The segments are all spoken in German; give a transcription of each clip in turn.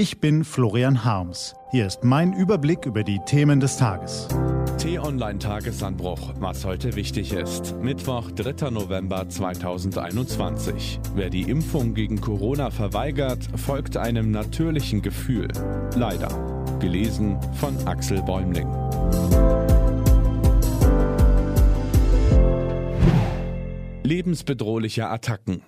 Ich bin Florian Harms. Hier ist mein Überblick über die Themen des Tages. T-Online-Tagesanbruch, was heute wichtig ist. Mittwoch, 3. November 2021. Wer die Impfung gegen Corona verweigert, folgt einem natürlichen Gefühl. Leider. Gelesen von Axel Bäumling. Lebensbedrohliche Attacken.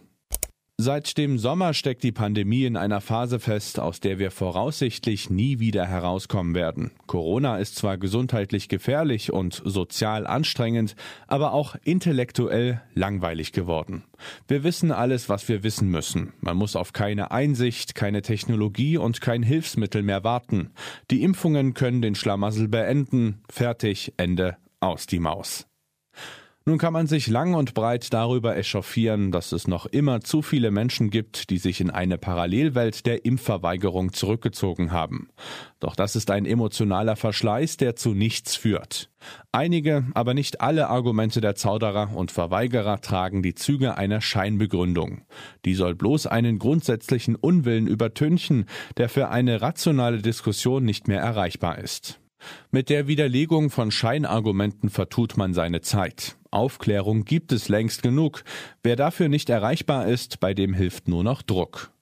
Seit dem Sommer steckt die Pandemie in einer Phase fest, aus der wir voraussichtlich nie wieder herauskommen werden. Corona ist zwar gesundheitlich gefährlich und sozial anstrengend, aber auch intellektuell langweilig geworden. Wir wissen alles, was wir wissen müssen. Man muss auf keine Einsicht, keine Technologie und kein Hilfsmittel mehr warten. Die Impfungen können den Schlamassel beenden. Fertig, Ende, aus die Maus. Nun kann man sich lang und breit darüber echauffieren, dass es noch immer zu viele Menschen gibt, die sich in eine Parallelwelt der Impfverweigerung zurückgezogen haben. Doch das ist ein emotionaler Verschleiß, der zu nichts führt. Einige, aber nicht alle Argumente der Zauderer und Verweigerer tragen die Züge einer Scheinbegründung. Die soll bloß einen grundsätzlichen Unwillen übertünchen, der für eine rationale Diskussion nicht mehr erreichbar ist. Mit der Widerlegung von Scheinargumenten vertut man seine Zeit. Aufklärung gibt es längst genug. Wer dafür nicht erreichbar ist, bei dem hilft nur noch Druck.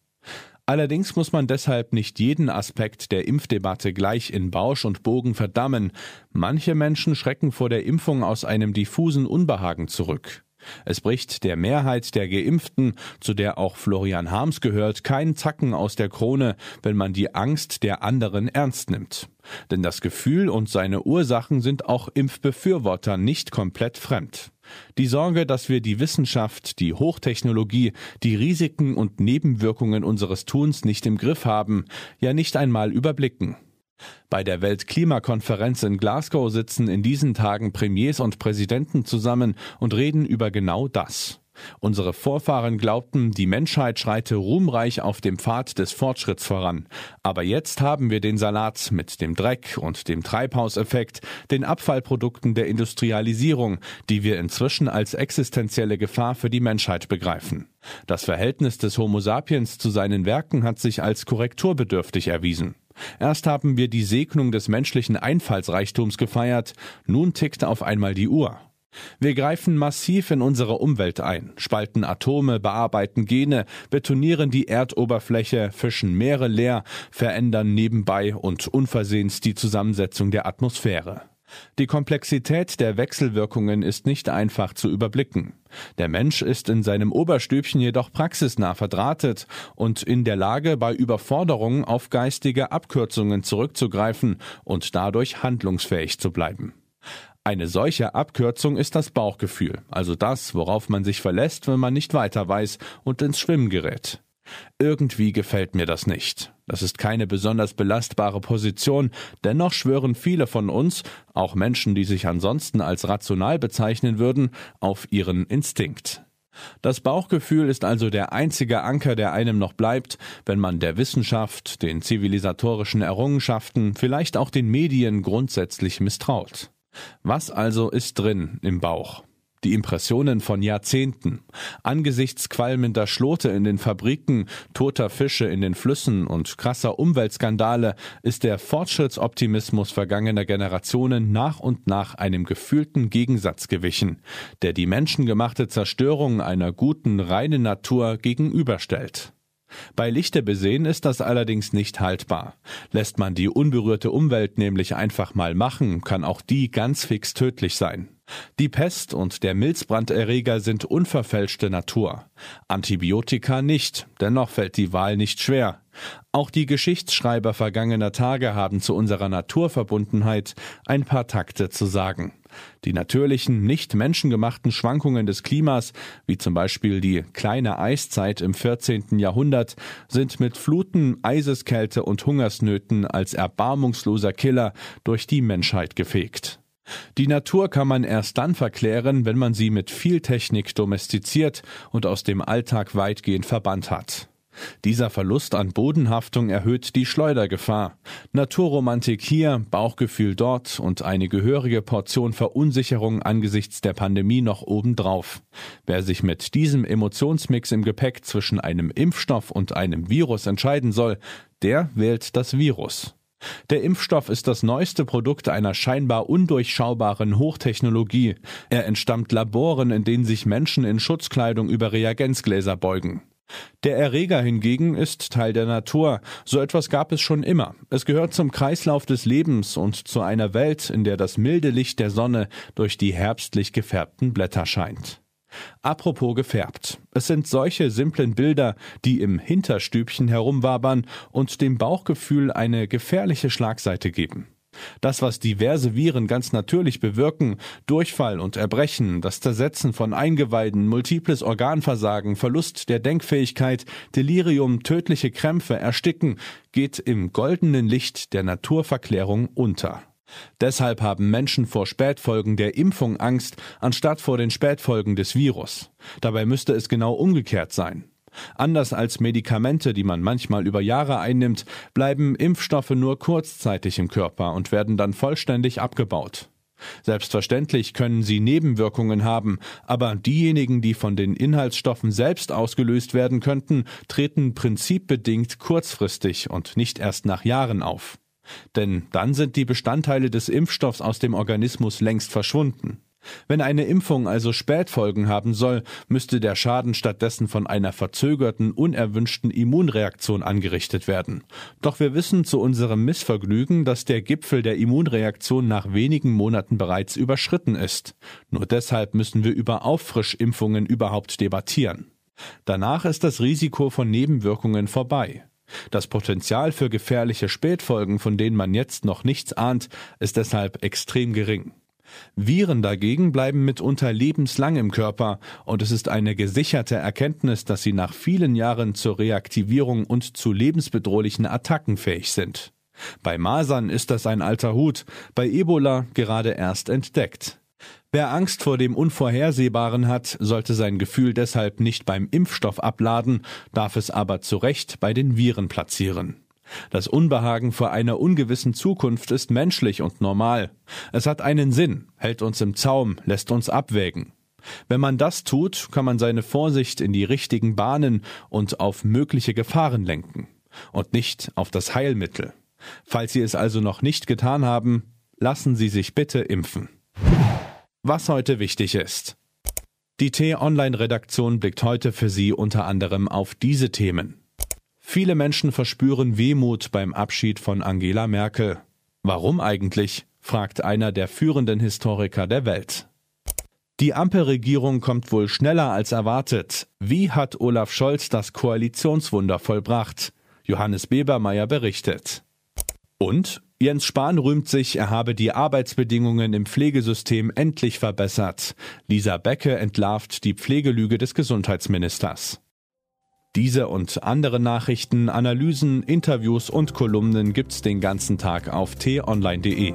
Allerdings muss man deshalb nicht jeden Aspekt der Impfdebatte gleich in Bausch und Bogen verdammen. Manche Menschen schrecken vor der Impfung aus einem diffusen Unbehagen zurück. Es bricht der Mehrheit der Geimpften, zu der auch Florian Harms gehört, kein Zacken aus der Krone, wenn man die Angst der anderen ernst nimmt. Denn das Gefühl und seine Ursachen sind auch Impfbefürwortern nicht komplett fremd. Die Sorge, dass wir die Wissenschaft, die Hochtechnologie, die Risiken und Nebenwirkungen unseres Tuns nicht im Griff haben, ja nicht einmal überblicken. Bei der Weltklimakonferenz in Glasgow sitzen in diesen Tagen Premiers und Präsidenten zusammen und reden über genau das. Unsere Vorfahren glaubten, die Menschheit schreite ruhmreich auf dem Pfad des Fortschritts voran. Aber jetzt haben wir den Salat mit dem Dreck und dem Treibhauseffekt, den Abfallprodukten der Industrialisierung, die wir inzwischen als existenzielle Gefahr für die Menschheit begreifen. Das Verhältnis des Homo sapiens zu seinen Werken hat sich als korrekturbedürftig erwiesen. Erst haben wir die Segnung des menschlichen Einfallsreichtums gefeiert, nun tickt auf einmal die Uhr. Wir greifen massiv in unsere Umwelt ein, spalten Atome, bearbeiten Gene, betonieren die Erdoberfläche, fischen Meere leer, verändern nebenbei und unversehens die Zusammensetzung der Atmosphäre. Die Komplexität der Wechselwirkungen ist nicht einfach zu überblicken. Der Mensch ist in seinem Oberstübchen jedoch praxisnah verdrahtet und in der Lage, bei Überforderungen auf geistige Abkürzungen zurückzugreifen und dadurch handlungsfähig zu bleiben. Eine solche Abkürzung ist das Bauchgefühl, also das, worauf man sich verlässt, wenn man nicht weiter weiß und ins Schwimmen gerät. Irgendwie gefällt mir das nicht. Das ist keine besonders belastbare Position, dennoch schwören viele von uns, auch Menschen, die sich ansonsten als rational bezeichnen würden, auf ihren Instinkt. Das Bauchgefühl ist also der einzige Anker, der einem noch bleibt, wenn man der Wissenschaft, den zivilisatorischen Errungenschaften, vielleicht auch den Medien grundsätzlich misstraut. Was also ist drin im Bauch? Die Impressionen von Jahrzehnten. Angesichts qualmender Schlote in den Fabriken, toter Fische in den Flüssen und krasser Umweltskandale ist der Fortschrittsoptimismus vergangener Generationen nach und nach einem gefühlten Gegensatz gewichen, der die menschengemachte Zerstörung einer guten, reinen Natur gegenüberstellt. Bei Lichte besehen ist das allerdings nicht haltbar. Lässt man die unberührte Umwelt nämlich einfach mal machen, kann auch die ganz fix tödlich sein. Die Pest und der Milzbranderreger sind unverfälschte Natur. Antibiotika nicht, dennoch fällt die Wahl nicht schwer. Auch die Geschichtsschreiber vergangener Tage haben zu unserer Naturverbundenheit ein paar Takte zu sagen. Die natürlichen, nicht menschengemachten Schwankungen des Klimas, wie zum Beispiel die kleine Eiszeit im 14. Jahrhundert, sind mit Fluten, Eiseskälte und Hungersnöten als erbarmungsloser Killer durch die Menschheit gefegt. Die Natur kann man erst dann verklären, wenn man sie mit viel Technik domestiziert und aus dem Alltag weitgehend verbannt hat. Dieser Verlust an Bodenhaftung erhöht die Schleudergefahr. Naturromantik hier, Bauchgefühl dort und eine gehörige Portion Verunsicherung angesichts der Pandemie noch obendrauf. Wer sich mit diesem Emotionsmix im Gepäck zwischen einem Impfstoff und einem Virus entscheiden soll, der wählt das Virus. Der Impfstoff ist das neueste Produkt einer scheinbar undurchschaubaren Hochtechnologie. Er entstammt Laboren, in denen sich Menschen in Schutzkleidung über Reagenzgläser beugen. Der Erreger hingegen ist Teil der Natur. So etwas gab es schon immer. Es gehört zum Kreislauf des Lebens und zu einer Welt, in der das milde Licht der Sonne durch die herbstlich gefärbten Blätter scheint. Apropos gefärbt. Es sind solche simplen Bilder, die im Hinterstübchen herumwabern und dem Bauchgefühl eine gefährliche Schlagseite geben. Das, was diverse Viren ganz natürlich bewirken, Durchfall und Erbrechen, das Zersetzen von Eingeweiden, multiples Organversagen, Verlust der Denkfähigkeit, Delirium, tödliche Krämpfe, Ersticken, geht im goldenen Licht der Naturverklärung unter. Deshalb haben Menschen vor Spätfolgen der Impfung Angst, anstatt vor den Spätfolgen des Virus. Dabei müsste es genau umgekehrt sein. Anders als Medikamente, die man manchmal über Jahre einnimmt, bleiben Impfstoffe nur kurzzeitig im Körper und werden dann vollständig abgebaut. Selbstverständlich können sie Nebenwirkungen haben, aber diejenigen, die von den Inhaltsstoffen selbst ausgelöst werden könnten, treten prinzipbedingt kurzfristig und nicht erst nach Jahren auf. Denn dann sind die Bestandteile des Impfstoffs aus dem Organismus längst verschwunden. Wenn eine Impfung also Spätfolgen haben soll, müsste der Schaden stattdessen von einer verzögerten, unerwünschten Immunreaktion angerichtet werden. Doch wir wissen zu unserem Missvergnügen, dass der Gipfel der Immunreaktion nach wenigen Monaten bereits überschritten ist. Nur deshalb müssen wir über Auffrischimpfungen überhaupt debattieren. Danach ist das Risiko von Nebenwirkungen vorbei. Das Potenzial für gefährliche Spätfolgen, von denen man jetzt noch nichts ahnt, ist deshalb extrem gering. Viren dagegen bleiben mitunter lebenslang im Körper und es ist eine gesicherte Erkenntnis, dass sie nach vielen Jahren zur Reaktivierung und zu lebensbedrohlichen Attacken fähig sind. Bei Masern ist das ein alter Hut, bei Ebola gerade erst entdeckt. Wer Angst vor dem Unvorhersehbaren hat, sollte sein Gefühl deshalb nicht beim Impfstoff abladen, darf es aber zu Recht bei den Viren platzieren. Das Unbehagen vor einer ungewissen Zukunft ist menschlich und normal. Es hat einen Sinn, hält uns im Zaum, lässt uns abwägen. Wenn man das tut, kann man seine Vorsicht in die richtigen Bahnen und auf mögliche Gefahren lenken und nicht auf das Heilmittel. Falls Sie es also noch nicht getan haben, lassen Sie sich bitte impfen. Was heute wichtig ist. Die T-Online-Redaktion blickt heute für Sie unter anderem auf diese Themen. Viele Menschen verspüren Wehmut beim Abschied von Angela Merkel. Warum eigentlich? fragt einer der führenden Historiker der Welt. Die Ampelregierung kommt wohl schneller als erwartet. Wie hat Olaf Scholz das Koalitionswunder vollbracht? Johannes Bebermeier berichtet. Und Jens Spahn rühmt sich, er habe die Arbeitsbedingungen im Pflegesystem endlich verbessert. Lisa Becke entlarvt die Pflegelüge des Gesundheitsministers. Diese und andere Nachrichten, Analysen, Interviews und Kolumnen gibt's den ganzen Tag auf t-online.de.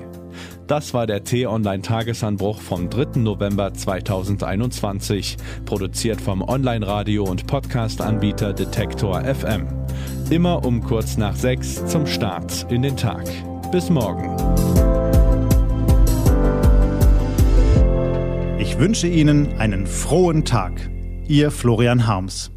Das war der T-Online Tagesanbruch vom 3. November 2021, produziert vom Online-Radio und Podcast-Anbieter Detektor FM. Immer um kurz nach sechs zum Start in den Tag. Bis morgen. Ich wünsche Ihnen einen frohen Tag. Ihr Florian Harms.